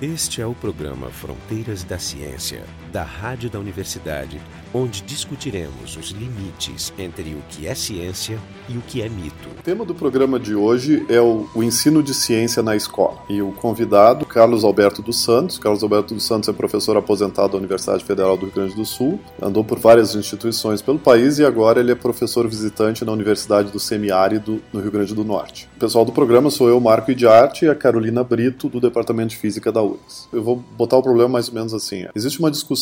Este é o programa Fronteiras da Ciência, da Rádio da Universidade, onde discutiremos os limites entre o que é ciência e o que é mito. O tema do programa de hoje é o, o, ensino de ciência na escola. E o convidado, Carlos Alberto dos Santos. Carlos Alberto dos Santos é professor aposentado da Universidade Federal do Rio Grande do Sul, andou por várias instituições pelo país e agora ele é professor visitante na Universidade do Semiárido, no Rio Grande do Norte. O pessoal do programa sou eu, Marco Idiarte, e a Carolina Brito, do Departamento de Física da URGS. Eu vou botar o problema mais ou menos assim. Existe uma discussão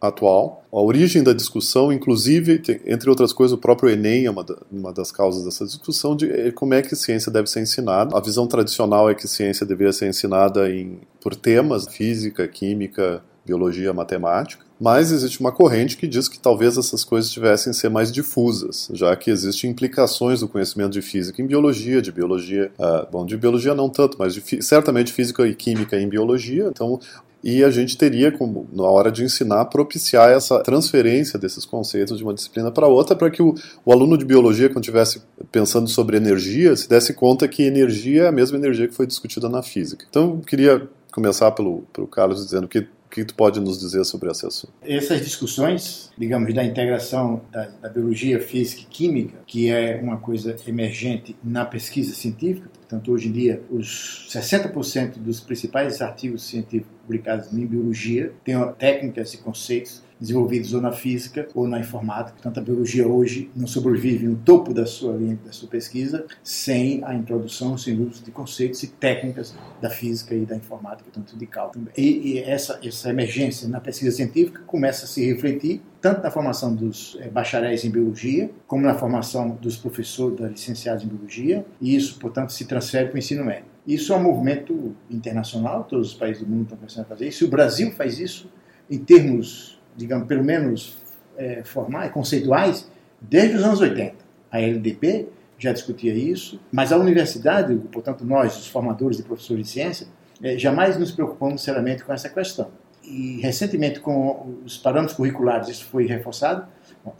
atual, a origem da discussão, inclusive, entre outras coisas, o próprio Enem é uma, das causas dessa discussão, de eh, como é que ciência deve ser ensinada. A visão tradicional é que ciência deveria ser ensinada em, por temas, física, química, biologia, matemática. Mas existe uma corrente que diz que talvez essas coisas tivessem ser mais difusas, já que existem implicações do conhecimento de física em biologia, de biologia, uh, bom, de biologia não tanto, mas de, certamente física e química em biologia. Então, e a gente teria, como, na hora de ensinar, propiciar essa transferência desses conceitos de uma disciplina para outra, para que o, o, aluno de biologia, quando estivesse pensando sobre energia, se desse conta que energia é a mesma energia que foi discutida na física. Então, eu queria começar pelo, pelo Carlos dizendo que o que tu pode nos dizer sobre esse assunto? Essas discussões, digamos, da integração da, da, biologia, física e química, que é uma coisa emergente na pesquisa científica, portanto, hoje em dia, os 60% dos principais artigos científicos publicados em biologia têm técnicas e conceitos desenvolvidos ou na física ou na informática. Portanto, a biologia hoje não sobrevive no topo da sua linha, da sua pesquisa sem a introdução, sem uso de conceitos e técnicas da física e da informática, tanto de cálculo. E, e essa, essa emergência na pesquisa científica começa a se refletir tanto na formação dos é, bacharéis em biologia, como na formação dos professores, da licenciados em biologia, e isso, portanto, se transfere para o ensino médio. Isso é um movimento internacional, todos os países do mundo estão começando a fazer isso, e o Brasil faz isso em termos digamos, pelo menos é, formais, conceituais, desde os anos 80. A LDP já discutia isso, mas a universidade, portanto nós, os formadores e professores de ciência, é, jamais nos preocupamos seriamente com essa questão. E recentemente, com os parâmetros curriculares, isso foi reforçado,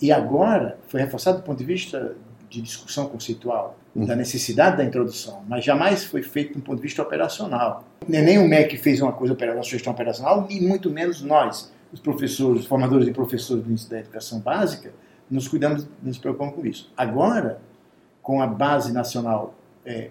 e agora foi reforçado do ponto de vista de discussão conceitual, uhum. da necessidade da introdução, mas jamais foi feito do ponto de vista operacional. Nem o MEC fez uma coisa operacional, uma sugestão operacional, e muito menos nós, os professores, os formadores e professores da educação básica, nos cuidamos, nos preocupamos com isso. Agora, com a base nacional é,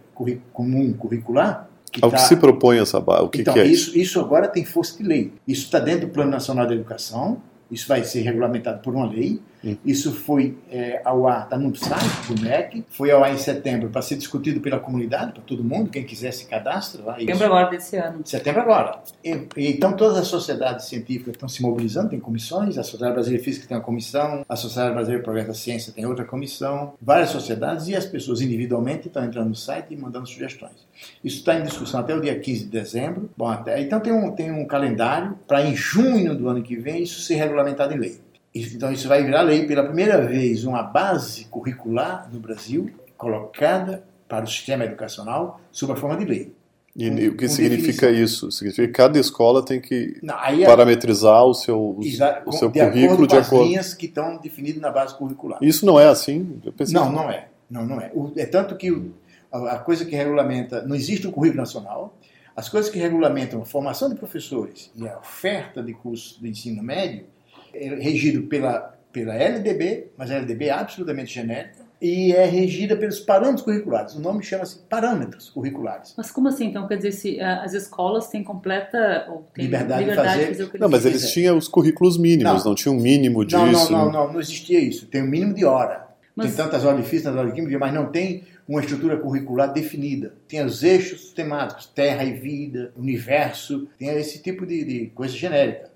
comum curricular, que Ao tá... que se propõe essa base? O que, então, que é isso? Isso agora tem força de lei. Isso está dentro do Plano Nacional de Educação, isso vai ser regulamentado por uma lei. Isso foi é, ao ar, está no site do MEC, foi ao ar em setembro para ser discutido pela comunidade, para todo mundo, quem quiser se cadastra lá. Setembro agora desse ano. Setembro agora. E, então todas as sociedades científicas estão se mobilizando, tem comissões, a Sociedade Brasileira Física tem uma comissão, a Sociedade Brasileira de Progresso da Ciência tem outra comissão, várias sociedades e as pessoas individualmente estão entrando no site e mandando sugestões. Isso está em discussão até o dia 15 de dezembro. Bom, até, então tem um, tem um calendário para em junho do ano que vem isso ser regulamentado em lei. Então isso vai virar lei pela primeira vez, uma base curricular no Brasil colocada para o sistema educacional sob a forma de lei. E o que significa definição. isso? Significa que cada escola tem que Não, é, parametrizar o seu, o seu de currículo acordo de acordo com as linhas que estão definidas na base curricular. Isso não é assim? Não, não é. Não, não é. O, é tanto que o, a, a coisa que regulamenta, não existe um currículo nacional, as coisas que regulamentam a formação de professores e a oferta de cursos de ensino médio é regido pela, pela LDB, mas a LDB é absolutamente genérica, e é regida pelos parâmetros curriculares. O nome chama-se parâmetros curriculares. Mas como assim? Então quer dizer se as escolas têm completa têm liberdade, liberdade, de fazer, de fazer o que Não, mas eles tinham os currículos mínimos, não, não tinha um mínimo disso. Não, não, não, não, não existia isso. Tem um mínimo de hora. Mas... Tem tantas horas de física, tantas horas de química, mas não tem uma estrutura curricular definida. Tem os eixos temáticos, terra e vida, universo, tem esse tipo de, de coisa genérica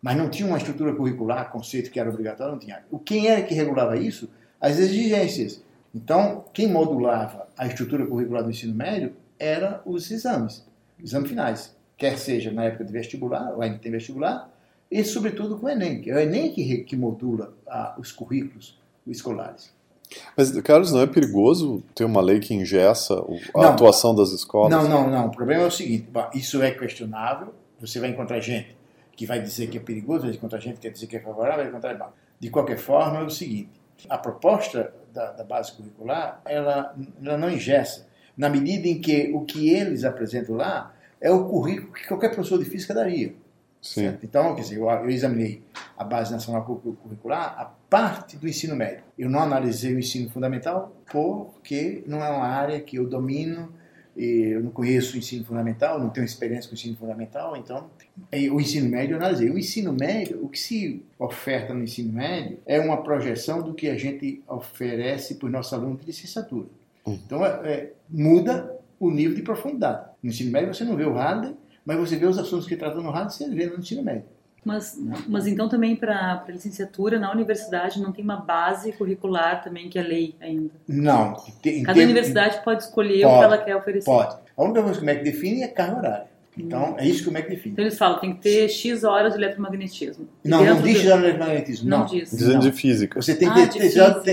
mas não tinha uma estrutura curricular, conceito que era obrigatório, não tinha. O quem era que regulava isso? As exigências. Então, quem modulava a estrutura curricular do ensino médio era os exames, exames finais, quer seja na época de vestibular, ou ainda tem vestibular, e sobretudo com o Enem, que é o Enem que, que modula ah, os currículos escolares. Mas, Carlos, não é perigoso ter uma lei que ingessa a não, atuação das escolas? Não, não, não. O problema é o seguinte: isso é questionável. Você vai encontrar gente que vai dizer que é perigoso, enquanto a gente quer dizer que é favorável, vai encontrar mal. De qualquer forma, é o seguinte: a proposta da, da base curricular ela, ela não ingessa, na medida em que o que eles apresentam lá é o currículo que qualquer professor de física daria. Então, quer dizer, eu, eu examinei a base nacional curricular, a parte do ensino médio. Eu não analisei o ensino fundamental porque não é uma área que eu domino, eu não conheço o ensino fundamental, não tenho experiência com o ensino fundamental, então o ensino médio eu analisei. O ensino médio, o que se oferta no ensino médio é uma projeção do que a gente oferece para os nossos alunos de licenciatura. Uhum. Então, é, é, muda o nível de profundidade. No ensino médio você não vê o Harden, mas você vê os assuntos que tratam no Harden, você vê no ensino médio. Mas, mas então também para licenciatura na universidade não tem uma base curricular também que é lei ainda? Não. Tem, Cada tem, universidade pode escolher pode, o que ela quer oferecer. Pode. A única coisa que o MEC define é carga horária. Então, hum. é isso que o MEC define. Então eles falam, tem que ter X horas de eletromagnetismo. Não, não diz X horas de eletromagnetismo. Não, não diz. Dizendo de física. Você tem que ah, ter X horas de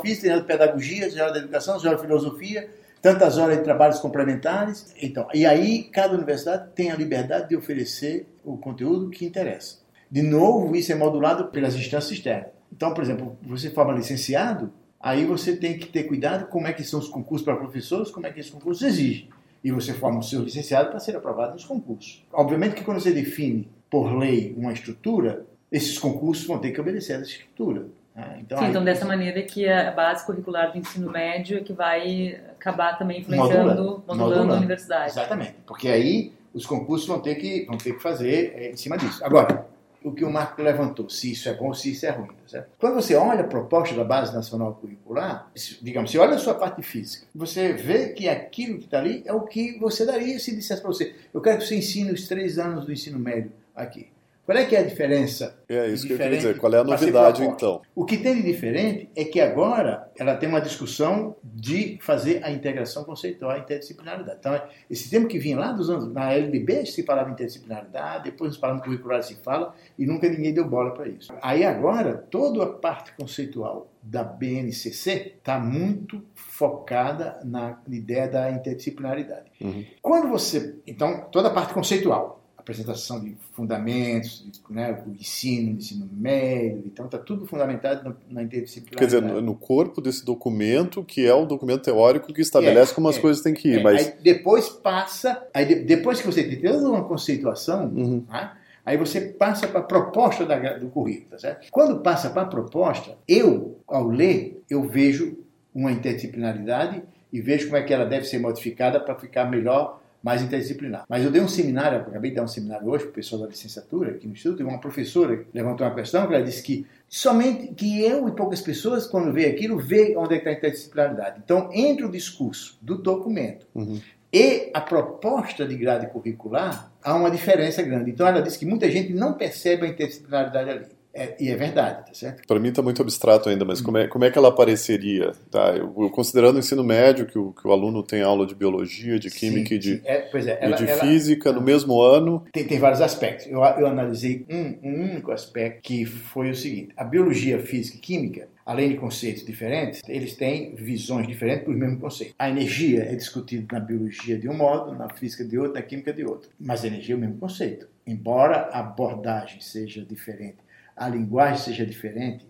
física, X horas de pedagogia, X horas de educação, X horas de filosofia, tantas horas de trabalhos complementares. Então, e aí cada universidade tem a liberdade de oferecer o conteúdo que interessa. De novo, isso é modulado pelas instâncias externas. Então, por exemplo, você forma licenciado, aí você tem que ter cuidado como é que são os concursos para professores, como é que esses concursos exigem. E você forma o seu licenciado para ser aprovado nos concursos. Obviamente que quando você define por lei uma estrutura, esses concursos vão ter que obedecer a essa estrutura. Né? Então, Sim, aí, então dessa maneira que a base curricular do ensino médio é que vai acabar também influenciando, modulando, modulando, a universidade. Exatamente, porque aí os concursos vão ter que, vão ter que fazer é, em cima disso. Agora, o que o Marco levantou, se isso é bom, se isso é ruim. Tá certo? Quando você olha a proposta da Base Nacional Curricular, digamos, você olha a sua parte física, você vê que aquilo que está ali é o que você daria se dissesse para você, eu quero que você ensine os três anos do ensino médio aqui. Qual é que é a diferença? É isso que eu queria dizer. Qual é a novidade, então? O que tem de diferente é que agora ela tem uma discussão de fazer a integração conceitual, a interdisciplinaridade. Então, esse termo que vinha lá dos anos, na LDB se falava interdisciplinaridade, depois nos parâmetros curriculares se fala, e nunca ninguém deu bola para isso. Aí agora, toda a parte conceitual da BNCC está muito focada na ideia da interdisciplinaridade. Uhum. Quando você. Então, toda a parte conceitual apresentação de fundamentos, né, o ensino, o ensino médio, então está tudo fundamentado na interdisciplinaridade. Quer dizer, no corpo desse documento, que é o documento teórico que estabelece é, como as é, coisas têm que ir. É, mas... Aí depois passa, aí de, depois que você tem toda uma conceituação, uhum. né, aí você passa para a proposta da, do currículo. Tá certo? Quando passa para a proposta, eu, ao ler, eu vejo uma interdisciplinaridade e vejo como é que ela deve ser modificada para ficar melhor mais interdisciplinar. Mas eu dei um seminário, acabei de dar um seminário hoje para o pessoal da licenciatura aqui no Instituto, e uma professora levantou uma questão que ela disse que somente que eu e poucas pessoas, quando vê aquilo, vê onde é está a interdisciplinaridade. Então, entre o discurso do documento uhum. e a proposta de grade curricular, há uma diferença grande. Então, ela disse que muita gente não percebe a interdisciplinaridade ali. É, e é verdade, tá certo? Para mim está muito abstrato ainda, mas como é, como é que ela apareceria? Tá, eu, eu considerando o ensino médio, que o, que o aluno tem aula de biologia, de química sim, e de, é, é, ela, de ela, física ela, no mesmo ano. Tem, tem vários aspectos. Eu, eu analisei um, um único aspecto que foi o seguinte: a biologia, física e química além de conceitos diferentes, eles têm visões diferentes para os mesmos conceitos. A energia é discutida na biologia de um modo, na física de outro, na química de outro. Mas a energia é o mesmo conceito. Embora a abordagem seja diferente a linguagem seja diferente,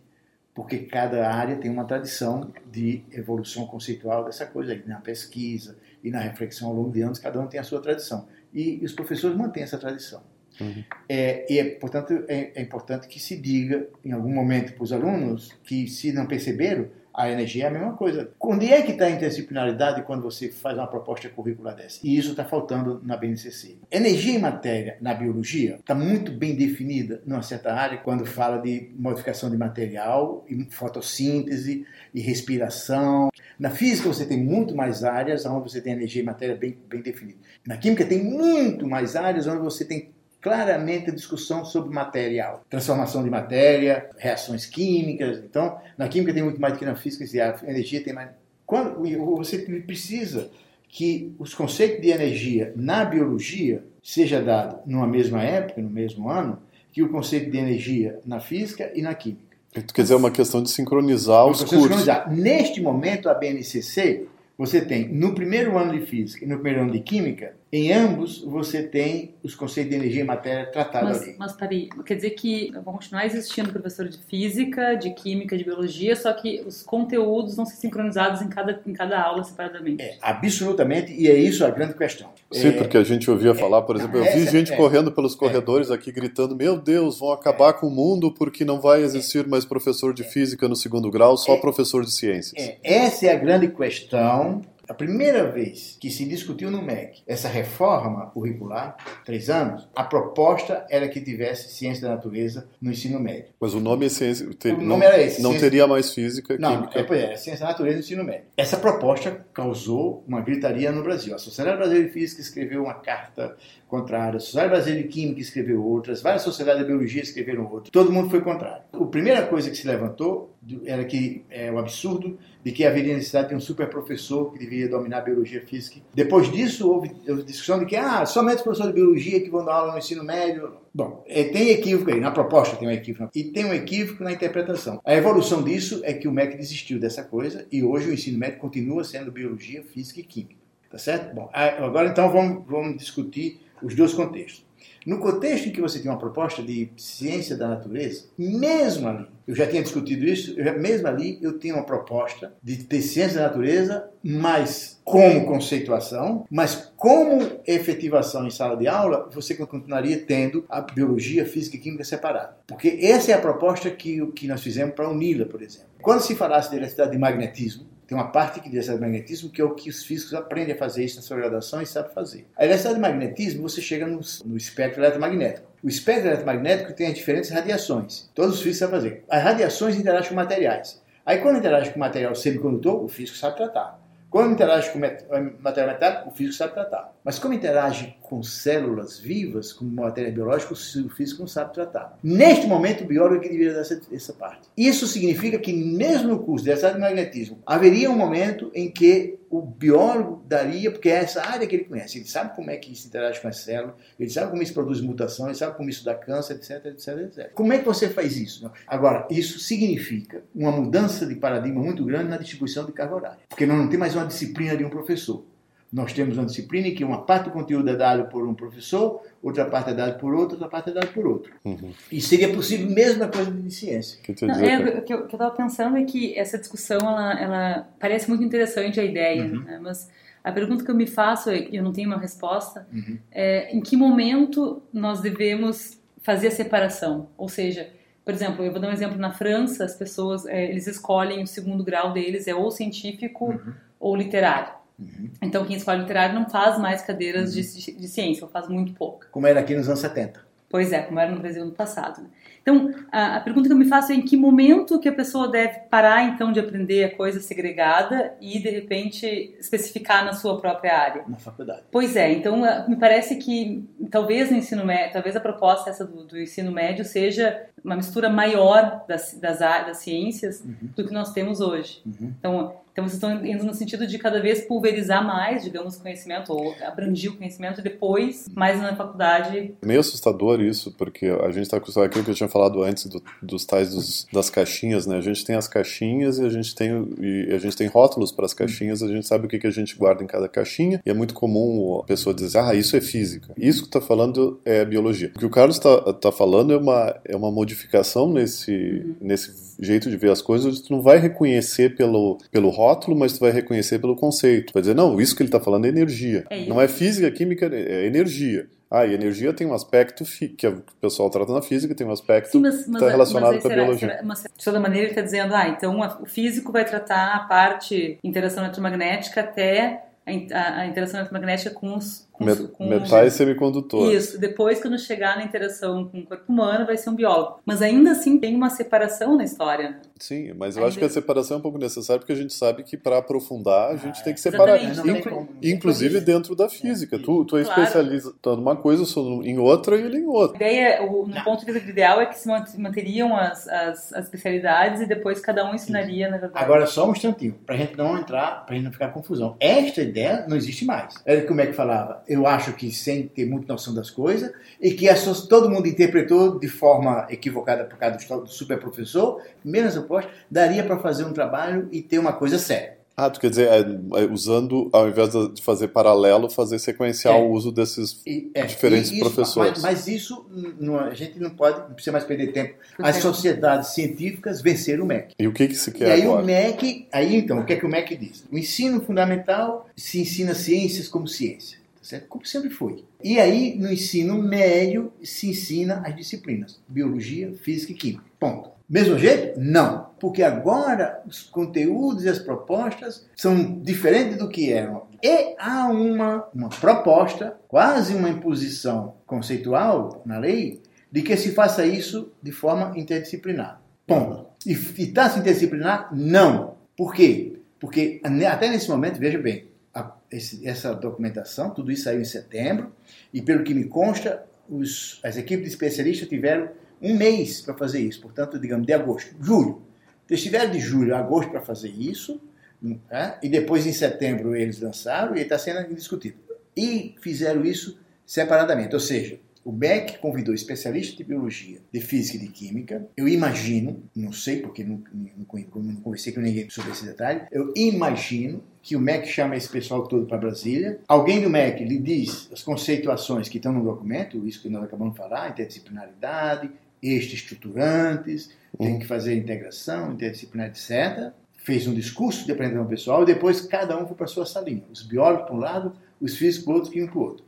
porque cada área tem uma tradição de evolução conceitual dessa coisa aí, na pesquisa e na reflexão ao longo de anos, cada um tem a sua tradição. E, os professores mantêm essa tradição. Uhum. É, e, é, portanto, é, é importante que se diga, em algum momento, para os alunos que, se não perceberam, a energia é a mesma coisa. Onde é que está a interdisciplinaridade quando você faz uma proposta curricular dessa? E isso está faltando na BNCC. Energia e matéria na biologia está muito bem definida numa certa área quando fala de modificação de material, e fotossíntese e respiração. Na física você tem muito mais áreas onde você tem energia e matéria bem, bem definidas. Na química tem muito mais áreas onde você tem claramente a discussão sobre material, transformação de matéria, reações químicas. Então, na química tem muito mais do que na física, e a energia tem mais. Quando você precisa que os conceitos de energia na biologia seja dado numa mesma época, no mesmo ano, que o conceito de energia na física e na química. Quer dizer, é uma questão de sincronizar os cursos. Sincronizar. Neste momento, a BNCC, você tem no primeiro ano de física e no primeiro ano de química Em ambos, você tem os conceitos de energia e matéria tratados mas, ali. Mas peraí, quer dizer que vão continuar existindo professor de física, de química, de biologia, só que os conteúdos vão ser sincronizados em cada, em cada aula separadamente. É, absolutamente, e é isso a grande questão. Sim, é, porque a gente ouvia falar, por exemplo, eu vi gente é, correndo pelos corredores aqui gritando: Meu Deus, vão acabar com o mundo porque não vai existir mais professor de física no segundo grau, só É. professor de ciências. É, essa é a grande questão. A primeira vez que se discutiu no MEC essa reforma curricular, três anos, a proposta era que tivesse ciência da natureza no ensino médio. Mas o nome é ciência. ter- O não, nome era esse, Não ciência- teria mais física, Não, química. é, pois é, ciência da natureza no ensino médio. Essa proposta causou uma gritaria no Brasil. A Sociedade Brasileira de Física escreveu uma carta contrária, a Sociedade Brasileira de Química escreveu outras, várias sociedades de biologia escreveram outras. Todo mundo foi contrário. A primeira coisa que se levantou era que é o absurdo de que haveria necessidade de um super professor que deveria dominar a biologia física. Depois disso, houve, discussão de que ah, somente os professores de biologia que vão dar aula no ensino médio. Bom, é, tem equívoco aí, na proposta tem um equívoco, e tem um equívoco na interpretação. A evolução disso é que o MEC desistiu dessa coisa e hoje o ensino médio continua sendo biologia, física e química. Tá certo? Bom, agora então vamos, vamos discutir os dois contextos. No contexto em que você tem uma proposta de ciência da natureza, mesmo ali, eu já tinha discutido isso, já- mesmo ali eu tinha uma proposta de ter ciência da natureza, mas como conceituação, mas como efetivação em sala de aula, você continuaria tendo a biologia, física e química separada. Porque essa é a proposta que, que nós fizemos para a UNILA, por exemplo. Quando se falasse de eletricidade de magnetismo, tem uma parte que de magnetismo que é o que os físicos aprendem a fazer isso na sua graduação e sabem fazer. A eletricidade de magnetismo, você chega no, no espectro eletromagnético. O espectro eletromagnético tem as diferentes radiações. Todos os físicos sabem fazer. As radiações interagem com materiais. Aí quando interage com material semicondutor, o físico sabe tratar. Quando interage com material metálico, o físico sabe tratar. Mas como interage com células vivas, com matéria biológica, o físico não sabe tratar. Neste momento, o biólogo é que deveria dar essa, essa parte. Isso significa que, mesmo no curso de eletricidade de magnetismo, haveria um momento em que o biólogo daria, porque é essa área que ele conhece, ele sabe como é que isso interage com as células, ele sabe como isso produz mutação, ele sabe como isso dá câncer, etc, etc, etc. Como é que você faz isso? Agora, isso significa uma mudança de paradigma muito grande na distribuição de carga horária, porque nós não temos mais uma disciplina de um professor. Nós temos uma disciplina em que uma parte do conteúdo é dado por um professor, outra parte é dada por outro, outra parte é dada por outro. Uhum. E seria possível mesmo a coisa de ciência. Que Não, é, o que eu estava pensando é que essa discussão, ela, ela parece muito interessante a ideia, Uhum. né? mas a pergunta que eu me faço, e eu não tenho uma resposta, Uhum. é em que momento nós devemos fazer a separação? Ou seja, por exemplo, eu vou dar um exemplo, na França, as pessoas, é, eles escolhem o segundo grau deles, é ou científico Uhum. ou literário. Uhum. Então, quem escolhe literário não faz mais cadeiras de, de ciência, ou faz muito pouca. Como era aqui nos anos 70. Pois é, como era no Brasil no passado. Né? Então, a, a, pergunta que eu me faço é em que momento que a pessoa deve parar, então, de aprender a coisa segregada e, de repente, especificar na sua própria área? Na faculdade. Pois é, então, me parece que talvez no ensino médio, talvez a proposta essa do, do ensino médio seja uma mistura maior das, das, das ciências uhum. do que nós temos hoje. Uhum. Então, então, vocês estão indo no sentido de cada vez pulverizar mais, digamos, o conhecimento, ou abrangir o conhecimento, e depois, mais na faculdade. É meio assustador isso, porque a gente está acostumado aquilo que eu tinha falado antes do, dos tais dos, das caixinhas, né? A gente tem as caixinhas e a gente tem, e a gente tem rótulos para as caixinhas, a gente sabe o que, que a gente guarda em cada caixinha, e é muito comum a pessoa dizer, ah, isso é física. Isso que está falando é biologia. O que o Carlos está tá falando é uma, é uma modificação nesse, uhum. nesse jeito de ver as coisas, tu não vai reconhecer pelo, pelo rótulo, mas tu vai reconhecer pelo conceito. Vai dizer, não, isso que ele está falando é energia. É não é física, química, é energia. Ah, e energia tem um aspecto que o pessoal trata na física, tem um aspecto Sim, mas, que está relacionado mas com a será, biologia. Será, mas, de toda maneira, ele está dizendo, ah, então a, o físico vai tratar a parte interação eletromagnética até a, a interação eletromagnética com os, Met, com metais semicondutores. Isso. Depois, quando chegar na interação com o corpo humano, vai ser um biólogo. Mas ainda assim tem uma separação na história. Sim, mas eu ainda... acho que a separação é um pouco necessária porque a gente sabe que para aprofundar a gente ah, tem que separar, inclu inclusive dentro da física. É. Tu, tu é claro. especialista numa coisa, eu sou em outra e ele em outra. A ideia, o, no ponto de vista ideal, é que se manteriam as, as, as especialidades e depois cada um ensinaria, Sim. na verdade. Agora, só um instantinho, para a gente não entrar, para a gente não ficar confusão. Esta ideia não existe mais. Era como é que falava? Eu acho que sem ter muita noção das coisas e que todo mundo interpretou de forma equivocada por causa do super professor, menos oposto, daria para fazer um trabalho e ter uma coisa séria. Ah, tu quer dizer, é, é, usando, ao invés de fazer paralelo, fazer sequencial É. o uso desses E, é, diferentes e isso- professores. Mas, mas isso não- a gente não pode, não precisa mais perder tempo. As sociedades científicas venceram o MEC. E o que, que se E quer aí agora? o MEC, aí então, o que é que o MEC diz? O ensino fundamental se ensina ciências como ciência? Como sempre foi. E aí no ensino médio se ensina as disciplinas, biologia, física e química. Ponto. Mesmo jeito? Não. Porque agora os conteúdos e as propostas são diferentes do que eram. E há uma, uma proposta, quase uma imposição conceitual na lei, de que se faça isso de forma interdisciplinar. Ponto. E está se interdisciplinar? Não. Por quê? Porque até nesse momento, veja bem, esse- essa documentação, tudo isso saiu em setembro, e pelo que me consta, os- as equipes de especialistas tiveram um mês para fazer isso, portanto, digamos, de agosto, julho. Eles tiveram de julho a agosto para fazer isso, né? e depois em setembro eles lançaram e está sendo discutido. E fizeram isso separadamente, ou seja, o MEC convidou especialistas de biologia, de física e de química. Eu imagino, não sei porque não, não, não conversei com ninguém sobre esse detalhe, eu imagino que o MEC chama esse pessoal todo para Brasília. Alguém do MEC lhe diz as conceituações que estão no documento, isso que nós acabamos de falar, interdisciplinaridade, eixos estruturantes, tem que fazer integração, interdisciplinar, etc. Fez um discurso de apresentação pessoal e depois cada um foi para sua salinha. Os biólogos para um lado, os físicos para o outro um para o outro.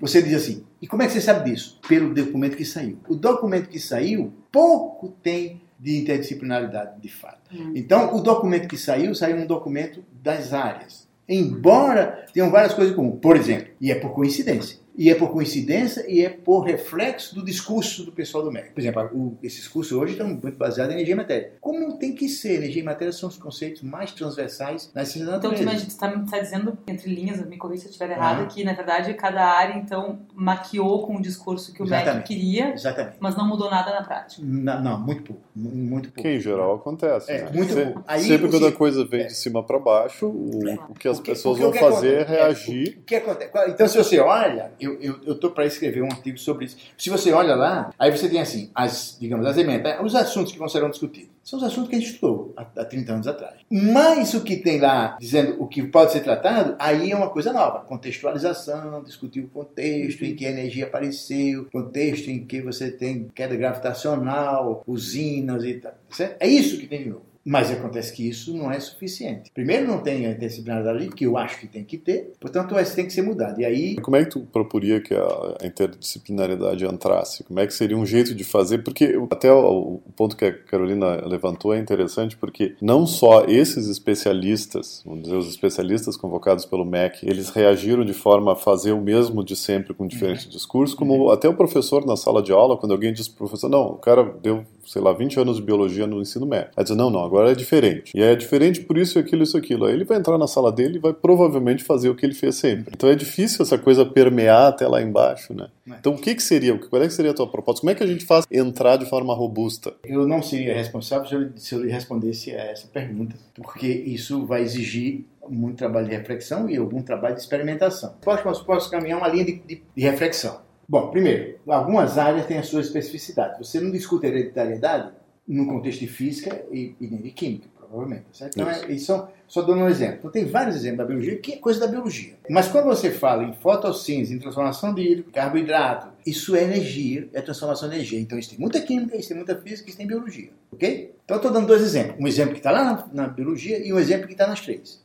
Você diz assim, e como é que você sabe disso? Pelo documento que saiu. O documento que saiu, pouco tem de interdisciplinaridade de fato. Então, o documento que saiu, saiu um documento das áreas. Embora tenham várias coisas em comum. Por exemplo, e é por coincidência. E é por coincidência e é por reflexo do discurso do pessoal do MEC. Por exemplo, o, esses cursos hoje estão muito baseados em energia e matéria. Como tem que ser? Energia e matéria são os conceitos mais transversais nas ciências da Então, tu natureza. está tá dizendo, entre linhas, me corrija se eu estiver errado, Ah. que na verdade cada área então maquiou com o discurso que o MEC Exatamente. queria, Exatamente. mas não mudou nada na prática. Não, não, muito pouco. mu- Muito pouco. Que em geral acontece. É, né? muito Se- pouco. Aí sempre o quando a que- coisa vem é. de cima para baixo, o, o que as Porque- pessoas porque vão o que fazer é acontece- reagir. O que acontece? Então, se você olha, eu estou para escrever um artigo sobre isso. Se você olha lá, aí você tem assim, as, digamos, as emendas, os assuntos que vão serão discutidos. São os assuntos que a gente estudou há, há 30 anos atrás. Mas o que tem lá, dizendo o que pode ser tratado, aí é uma coisa nova. Contextualização, discutir o contexto em que a energia apareceu, contexto em que você tem queda gravitacional, usinas e tal. Certo? É isso que tem de novo. Mas acontece que isso não é suficiente. Primeiro, não tem a interdisciplinaridade que eu acho que tem que ter, portanto, isso tem que ser mudado. E aí, Como é que tu proporia que a interdisciplinaridade entrasse? Como é que seria um jeito de fazer? Porque até o, ponto que a Carolina levantou é interessante, porque não só esses especialistas, vamos dizer, os especialistas convocados pelo MEC, eles reagiram de forma a fazer o mesmo de sempre com diferentes discursos, como até o professor na sala de aula, quando alguém diz pro professor, não, o cara deu, sei lá, 20 anos de biologia no ensino médio. Aí diz, não, não, agora é diferente. E é diferente por isso, aquilo, isso, aquilo. Aí ele vai entrar na sala dele e vai provavelmente fazer o que ele fez sempre. Então é difícil essa coisa permear até lá embaixo, né? É. Então o que que seria? Qual é que seria a tua proposta? Como é que a gente faz entrar de forma robusta? eu não seria responsável se eu, se eu lhe respondesse a essa pergunta, porque isso vai exigir muito trabalho de reflexão e algum trabalho de experimentação. Posso, posso caminhar uma linha de, de- de reflexão. Bom, primeiro, algumas áreas têm a sua especificidade. Você não discute hereditariedade no contexto de física e, e nem de química, provavelmente. Certo? Então, é, são, só dando um exemplo. Então, tem vários exemplos da biologia que é coisa da biologia. Mas quando você fala em fotossíntese, em transformação de hidro- carboidrato, isso é energia, é transformação de energia. Então, isso tem muita química, isso tem muita física, isso tem biologia. Ok? Então, estou dando dois exemplos. Um exemplo que está lá na, na biologia e um exemplo que está nas três.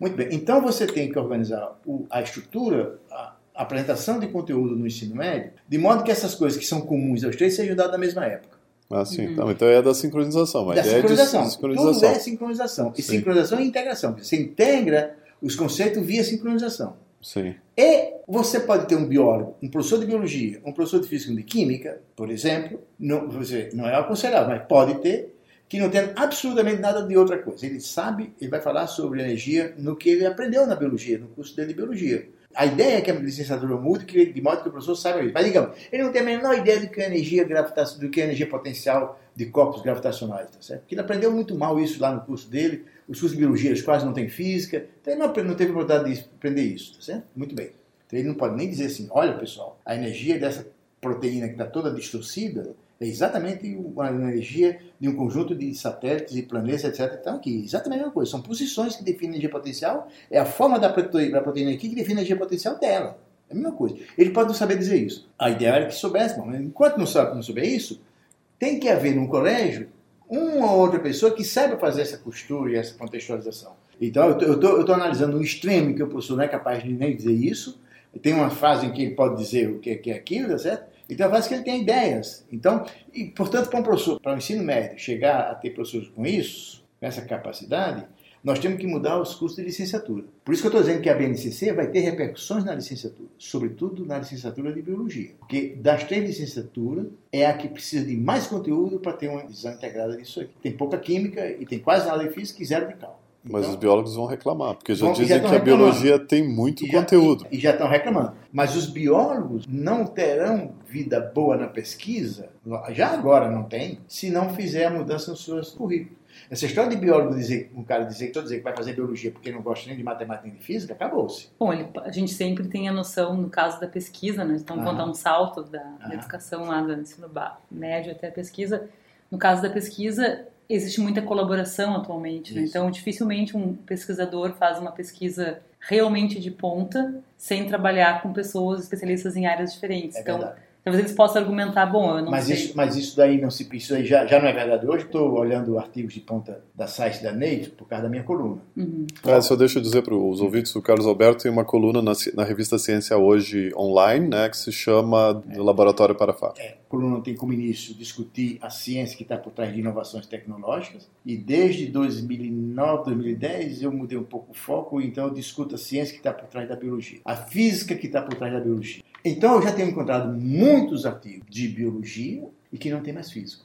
Muito bem. Então, você tem que organizar o- a estrutura, a, a apresentação de conteúdo no ensino médio, de modo que essas coisas que são comuns aos três sejam dadas na mesma época. Ah, sim. Então, então é da sincronização. A da ideia sincronização. é de sincronização. Tudo é sincronização. E Sim. sincronização é integração. Você integra os conceitos via sincronização. Sim. E você pode ter um biólogo, um professor de biologia, um professor de física e de química, por exemplo, não, você, não é aconselhável, mas pode ter, que não tem absolutamente nada de outra coisa. Ele sabe, ele vai falar sobre energia no que ele aprendeu na biologia, no curso dele de biologia. A ideia é que a licenciatura mude, de modo que o professor saiba isso. Mas digamos, ele não tem a menor ideia do que é energia gravitacional, do que é energia potencial de corpos gravitacionais, tá certo? Porque ele aprendeu muito mal isso lá no curso dele, os cursos de biologia quase não têm física, então ele não, não teve oportunidade de aprender isso, tá certo? Muito bem. Então ele não pode nem dizer assim, olha pessoal, a energia dessa proteína que está toda distorcida É exatamente a energia de um conjunto de satélites e planetas, etc. Então, aqui, exatamente a mesma coisa. São posições que definem a energia potencial, é a forma da proteína, aqui que define a energia potencial dela. É a mesma coisa. Ele pode não saber dizer isso. A ideia era que soubesse, mas enquanto não sabe não souber isso, tem que haver num colégio uma ou outra pessoa que saiba fazer essa costura e essa contextualização. Então, eu estou analisando um extremo que o professor não é capaz de nem dizer isso. Tem uma fase em que ele pode dizer o que é, que é aquilo, tá certo? E uma fase que ele tem ideias. Então, e, portanto, para um professor, para o ensino médio, chegar a ter professores com isso, com essa capacidade, nós temos que mudar os cursos de licenciatura. Por isso que eu estou dizendo que a BNCC vai ter repercussões na licenciatura, sobretudo na licenciatura de biologia. Porque das três licenciaturas, é a que precisa de mais conteúdo para ter uma visão integrada disso aqui. Tem pouca química e tem quase nada de física e zero de cálculo. Mas então, os biólogos vão reclamar, porque já dizem já que a biologia tem muito e conteúdo. Já, e, e, já estão reclamando. Mas os biólogos não terão vida boa na pesquisa, já agora não tem, se não fizer a mudança nos seus currículos. Essa história de biólogo dizer, um cara dizer, dizer que vai fazer biologia porque não gosta nem de matemática nem de física, acabou-se. Bom, ele, a gente sempre tem a noção, no caso da pesquisa, né? Então, ah. dar um salto da, da educação lá do ensino médio até a pesquisa. No caso da pesquisa, existe muita colaboração atualmente, né? então dificilmente um pesquisador faz uma pesquisa realmente de ponta sem trabalhar com pessoas especialistas em áreas diferentes. É então, verdade. Talvez eles possam argumentar, bom, eu não mas sei. Isso, mas isso daí não se, isso aí já, já não é verdade. Hoje estou olhando artigos de ponta da site da Nature por causa da minha coluna. Uhum. É, só deixa eu dizer para os ouvintes, o Carlos Alberto tem uma coluna na, na revista Ciência Hoje online, né, que se chama é. Laboratório para Fato. É coluna tem como início discutir a ciência que está por trás de inovações tecnológicas e desde 2009, 2010 eu mudei um pouco o foco, então eu discuto a ciência que está por trás da biologia, a física que está por trás da biologia. Então eu já tenho encontrado muitos artigos de biologia e que não tem mais físico.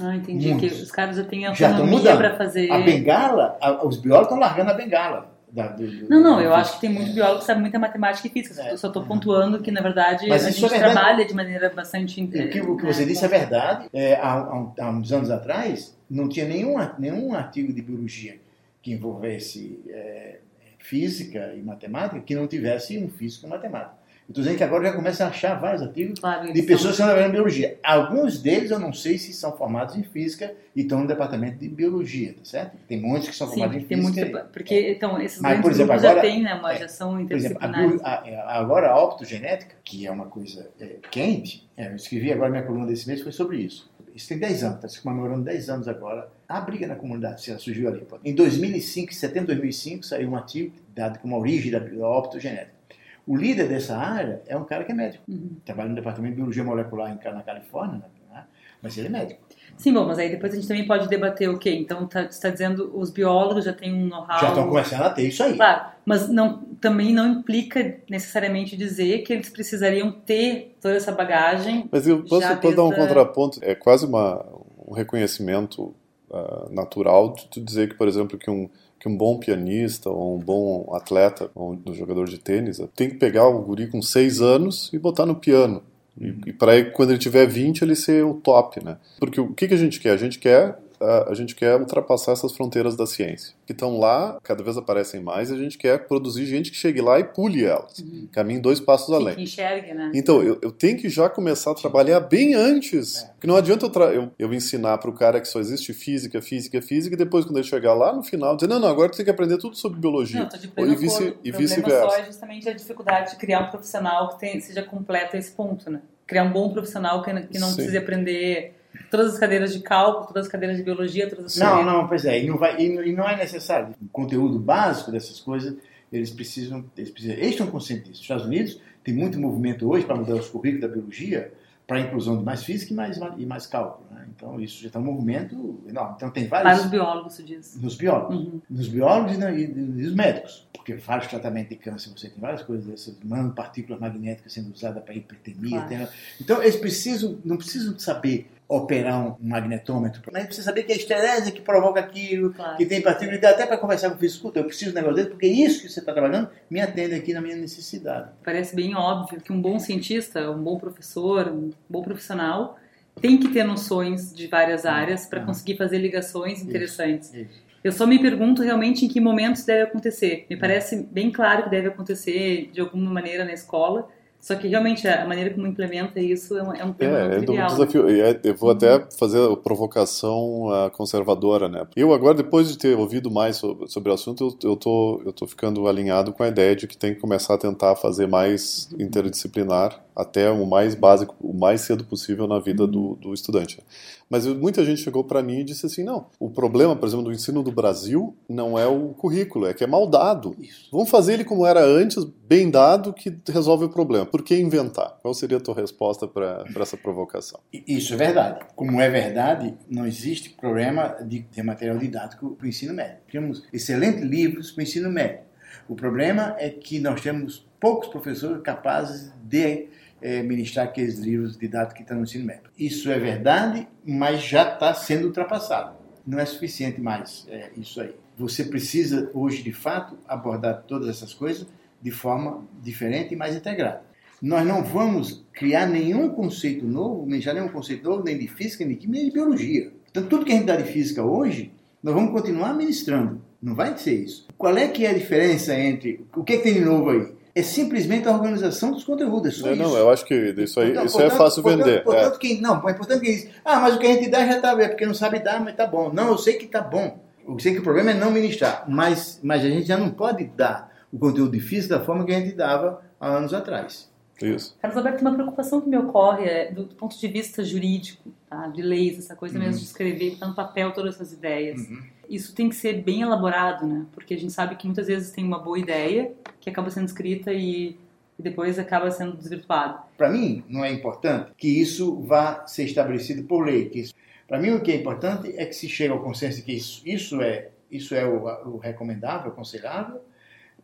Ah, entendi. Que os caras já têm autonomia para fazer. A bengala, a, os biólogos estão largando a bengala. Da, do, do, não, não, eu acho que tem muito biólogo que sabe muita matemática e física. É. Eu só estou pontuando que, na verdade, Mas a gente é trabalha de maneira bastante. O que, o que você disse é verdade. É, há, há, uns anos atrás, não tinha nenhum, nenhum artigo de biologia que envolvesse é, física e matemática que não tivesse um físico e matemática. Estou dizendo que agora já começa a achar vários artigos claro, de pessoas que estão trabalhando em biologia. Alguns deles eu não sei se são formados em física e estão no departamento de biologia, tá certo? Tem muitos que são Sim, formados em tem física. Muito, porque é. então, esses Mas, por exemplo, agora, já têm né, uma, é, já são por exemplo, interdisciplinares. a, a, agora a optogenética, que é uma coisa é, quente, é, eu escrevi agora minha coluna desse mês, foi sobre isso. Isso tem 10 anos, está se comemorando 10 anos agora. A briga na comunidade, se ela surgiu ali. Em 2005, em setembro de 2005, saiu um artigo dado como a origem da, da optogenética. O líder dessa área é um cara que é médico. Uhum. Trabalha no departamento de biologia molecular em, na Califórnia, né? mas ele é médico. Sim, bom, mas aí depois a gente também pode debater o quê? Então, tá, você está dizendo os biólogos já têm um know-how. Já estão começando a ter isso aí. Claro, mas não, também não implica necessariamente dizer que eles precisariam ter toda essa bagagem. Mas eu posso, posso dar um contraponto? É quase uma, um reconhecimento uh, natural de tu dizer que, por exemplo, que um que um bom pianista ou um bom atleta, ou um jogador de tênis, tem que pegar o guri com 6 anos e botar no piano. E, e para quando ele tiver 20 ele ser o top, né? Porque o que, que a gente quer? A gente quer a, gente quer ultrapassar essas fronteiras da ciência, que estão lá, cada vez aparecem mais, e a gente quer produzir gente que chegue lá e pule elas, uhum. caminhe dois passos Sim, além. Que enxergue, né? Então, eu, eu tenho que já começar a trabalhar bem antes, é. porque não adianta eu, eu, eu ensinar para o cara que só existe física, física, física, e depois, quando ele chegar lá no final, dizer, não, não, agora tu tem que aprender tudo sobre biologia. Não, tô de e vice, e vice-versa. só é justamente a dificuldade de criar um profissional que tem, seja completo a esse ponto, né? Criar um bom profissional que, que não Sim. precise aprender todas as cadeiras de cálculo, todas as cadeiras de biologia, todas as Não, cadeiras... não, pois é, e não, vai, e, não é necessário. O conteúdo básico dessas coisas, eles precisam, eles precisam, eles estão conscientes disso. Os Estados Unidos tem muito movimento hoje para mudar os currículos da biologia para a inclusão de mais física e mais, e mais cálculo. Né? Então, isso já está um movimento enorme. Então, tem vários... Para os biólogos, você diz. Nos biólogos. Uhum. Nos biólogos e, e, e, nos médicos. Porque vários tratamentos de câncer, você tem várias coisas dessas, partículas magnéticas sendo usadas para hipertermia. Claro. Tem... Então, eles precisam, não precisam saber operar um magnetômetro. Mas precisa saber que é a esterese que provoca aquilo, claro. que tem partículas, até para conversar com o físico, eu preciso de um negócio desse, porque isso que você está trabalhando me atende aqui na minha necessidade. Parece bem óbvio que um bom cientista, um bom professor, um bom profissional tem que ter noções de várias áreas para conseguir fazer ligações interessantes. Isso, isso. Eu só me pergunto realmente em que momentos deve acontecer. Me parece bem claro que deve acontecer de alguma maneira na escola, Só que realmente a maneira como implementa isso é um, é um tema é, trivial. É um desafio. Né? Eu vou até fazer a provocação conservadora, né? Eu agora, depois de ter ouvido mais sobre, sobre o assunto, eu, eu, tô, eu tô ficando alinhado com a ideia de que tem que começar a tentar fazer mais interdisciplinar até o mais básico, o mais cedo possível na vida do, do estudante. Mas muita gente chegou para mim e disse assim: não, o problema, por exemplo, do ensino do Brasil não é o currículo, é que é mal dado. Isso. Vamos fazer ele como era antes, bem dado, que resolve o problema. Por que inventar? Qual seria a tua resposta para essa provocação? Isso é verdade. Como é verdade, não existe problema de ter material didático para o ensino médio. Temos excelentes livros para o ensino médio. O problema é que nós temos poucos professores capazes de é, ministrar aqueles livros didáticos que estão no ensino médio. Isso é verdade, mas já está sendo ultrapassado. Não é suficiente mais é, isso aí. Você precisa, hoje, de fato, abordar todas essas coisas de forma diferente e mais integrada. Nós não vamos criar nenhum conceito novo, nem já nenhum conceito novo, nem de física, nem de química, nem de biologia. Então, tudo que a gente dá de física hoje, nós vamos continuar ministrando. Não vai ser isso. Qual é que é a diferença entre... O que, é que tem de novo aí? É simplesmente a organização dos conteúdos. É só não, isso. não, eu acho que isso aí, então, isso portanto, é fácil portanto, vender. Portanto, é. quem, não, é importante que diz, ah, mas o que a gente dá já está, é porque não sabe dar, mas está bom. Não, eu sei que está bom. Eu sei que o problema é não ministrar, mas, mas a gente já não pode dar o conteúdo difícil da forma que a gente dava há anos atrás. Isso. Carlos Alberto, uma preocupação que me ocorre é do, do ponto de vista jurídico, tá? de leis, essa coisa uhum. mesmo de escrever, botar no papel todas essas ideias. Uhum. Isso tem que ser bem elaborado, né? Porque a gente sabe que muitas vezes tem uma boa ideia que acaba sendo escrita e e depois acaba sendo desvirtuado. Para mim, não é importante que isso vá ser estabelecido por lei. Para mim, o que é importante é que se chegue ao consenso de que isso, isso é, isso é o, o recomendável, aconselhável.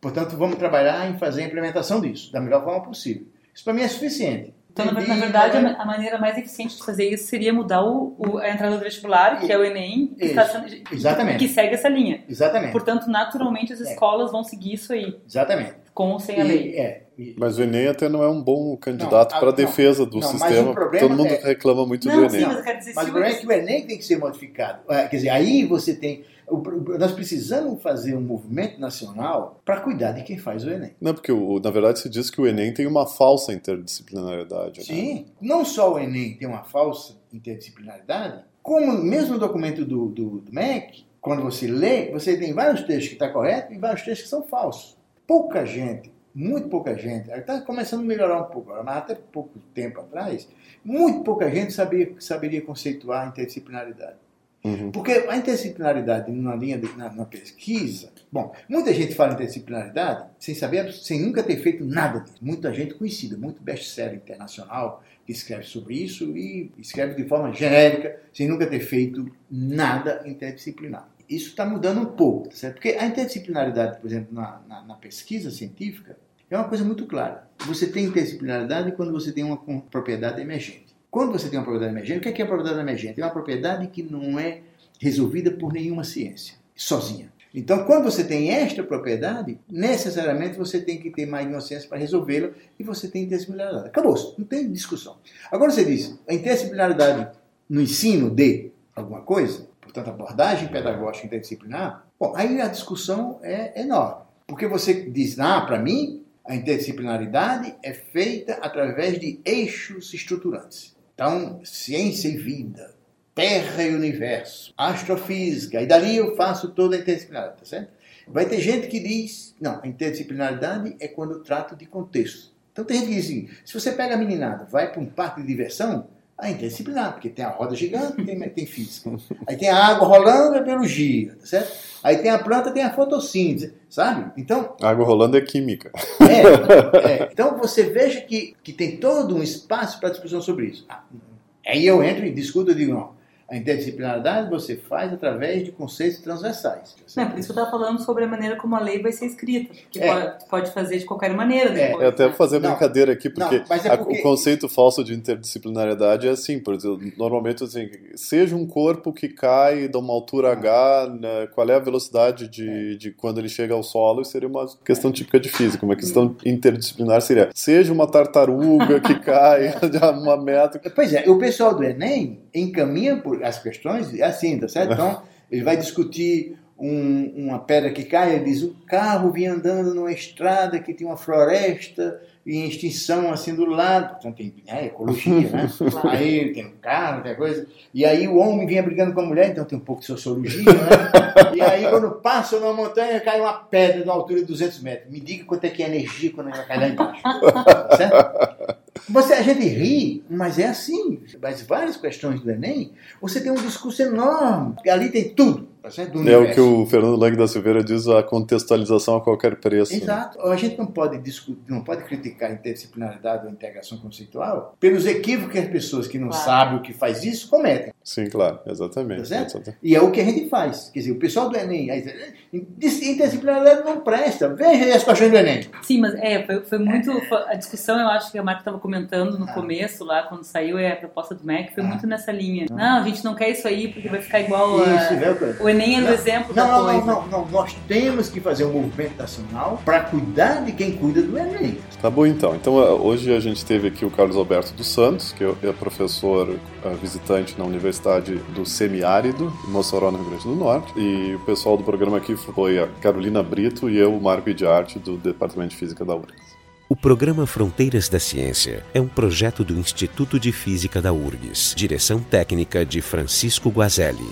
Portanto, vamos trabalhar em fazer a implementação disso da melhor forma possível. Isso para mim é suficiente. Então, na, verdade, a maneira mais eficiente de fazer isso seria mudar o, o a entrada do vestibular, que é o Enem, que, Exatamente. que segue essa linha. Exatamente. Portanto, naturalmente, as é. escolas é. vão seguir isso aí. Exatamente. Com ou sem a lei. É, mas o Enem até não é um bom candidato para a defesa do não, sistema. Todo mundo é... reclama muito não, do Enem. Sim, mas, mas o problema é que o Enem tem que ser modificado. É, quer dizer, aí você tem. Nós precisamos fazer um movimento nacional para cuidar de quem faz o Enem. Não, porque na verdade se diz que o Enem tem uma falsa interdisciplinaridade. Né? Sim, não só o Enem tem uma falsa interdisciplinaridade, como mesmo no documento do, do, do MEC, quando você lê, você tem vários textos que estão corretos e vários textos que são falsos. Pouca gente muito pouca gente, está começando a melhorar um pouco, mas até pouco tempo atrás, muito pouca gente sabia, saberia conceituar a interdisciplinaridade. Uhum. Porque a interdisciplinaridade na linha de, na, na, pesquisa, bom, muita gente fala interdisciplinaridade sem saber, sem nunca ter feito nada disso. Muita gente conhecida, muito best-seller internacional que escreve sobre isso e escreve de forma genérica, sem nunca ter feito nada interdisciplinar isso está mudando um pouco, tá certo? Porque a interdisciplinaridade, por exemplo, na, na, na, pesquisa científica, é uma coisa muito clara. Você tem interdisciplinaridade quando você tem uma propriedade emergente. Quando você tem uma propriedade emergente, o que é, é a propriedade emergente? É uma propriedade que não é resolvida por nenhuma ciência, sozinha. Então, quando você tem esta propriedade, necessariamente você tem que ter mais de uma ciência para resolvê-la e você tem interdisciplinaridade. Acabou, não tem discussão. Agora você diz, a interdisciplinaridade no ensino de alguma coisa, portanto, abordagem pedagógica interdisciplinar, bom, aí a discussão é enorme. Porque você diz, ah, para mim, a interdisciplinaridade é feita através de eixos estruturantes. Então, ciência e vida, terra e universo, astrofísica, e dali eu faço toda a interdisciplinaridade, tá certo? Vai ter gente que diz, não, a interdisciplinaridade é quando eu trato de contexto. Então tem gente que diz assim, se você pega a meninada, vai para um parque de diversão, a interdisciplinar, porque tem a roda gigante, tem, tem física. Aí tem a água rolando, é biologia, tá certo? Aí tem a planta, tem a fotossíntese, sabe? Então. A água rolando é química. É, é. Então você veja que, que tem todo um espaço para discussão sobre isso. Ah, aí eu entro e discuto e digo, não. A interdisciplinaridade você faz através de conceitos transversais. Não, por isso eu estava falando sobre a maneira como a lei vai ser escrita. Que é. pode, pode, fazer de qualquer maneira é. depois. É, até né? fazer brincadeira aqui, porque, não, é porque... A, o conceito falso de interdisciplinaridade é assim, por exemplo, normalmente assim, seja um corpo que cai de uma altura H, né, qual é a velocidade de, de quando ele chega ao solo, isso seria uma questão típica de física. Uma questão interdisciplinar seria, seja uma tartaruga que cai de uma meta... Pois é, o pessoal do Enem encaminha por as questões assim, tá certo? Então, ele vai discutir um, uma pedra que cai, ele diz: o carro vinha andando numa estrada que tinha uma floresta em extinção assim do lado, portanto tem é, ecologia, né? Aí tem um carro, tem coisa. E aí o homem vinha brigando com a mulher, então tem um pouco de sociologia, né? E aí quando passa numa montanha cai uma pedra uma altura de 200 metros. Me diga quanto é que é energia quando ela cai lá embaixo. certo? Você, a gente ri, mas é assim. Mas várias questões do Enem, você tem um discurso enorme. Ali tem tudo. Tá é o que o Fernando Lang da Silveira diz, a contextualização a qualquer preço. Né? Exato. Né? A gente não pode, discutir, não pode criticar a interdisciplinaridade ou a integração conceitual pelos equívocos que as pessoas que não claro. sabem o que faz isso cometem. Sim, claro, exatamente. Tá exatamente. E é o que a gente faz. Quer dizer, o pessoal do Enem, interdisciplinaridade não presta. Veja as questões do Enem. Sim, mas é, foi, foi muito. A discussão, eu acho que a Marta estava comentando no ah. começo, lá, quando saiu é a proposta do MEC, foi ah. muito nessa linha. Ah. Não, a gente não quer isso aí porque vai ficar igual. Isso, a... O Enem é o exemplo não, da não, coisa. Não, não, não, Nós temos que fazer um movimento nacional para cuidar de quem cuida do Enem. Tá bom então. Então eh, hoje a gente teve aqui o Carlos Alberto dos Santos, que é professor eh, visitante na Universidade do Semiárido, em Mossoró, no Rio Grande do Norte. E o pessoal do programa aqui foi a Carolina Brito e eu, o Marco de Arte, do Departamento de Física da URGS. O programa Fronteiras da Ciência é um projeto do Instituto de Física da URGS, direção técnica de Francisco Guazelli.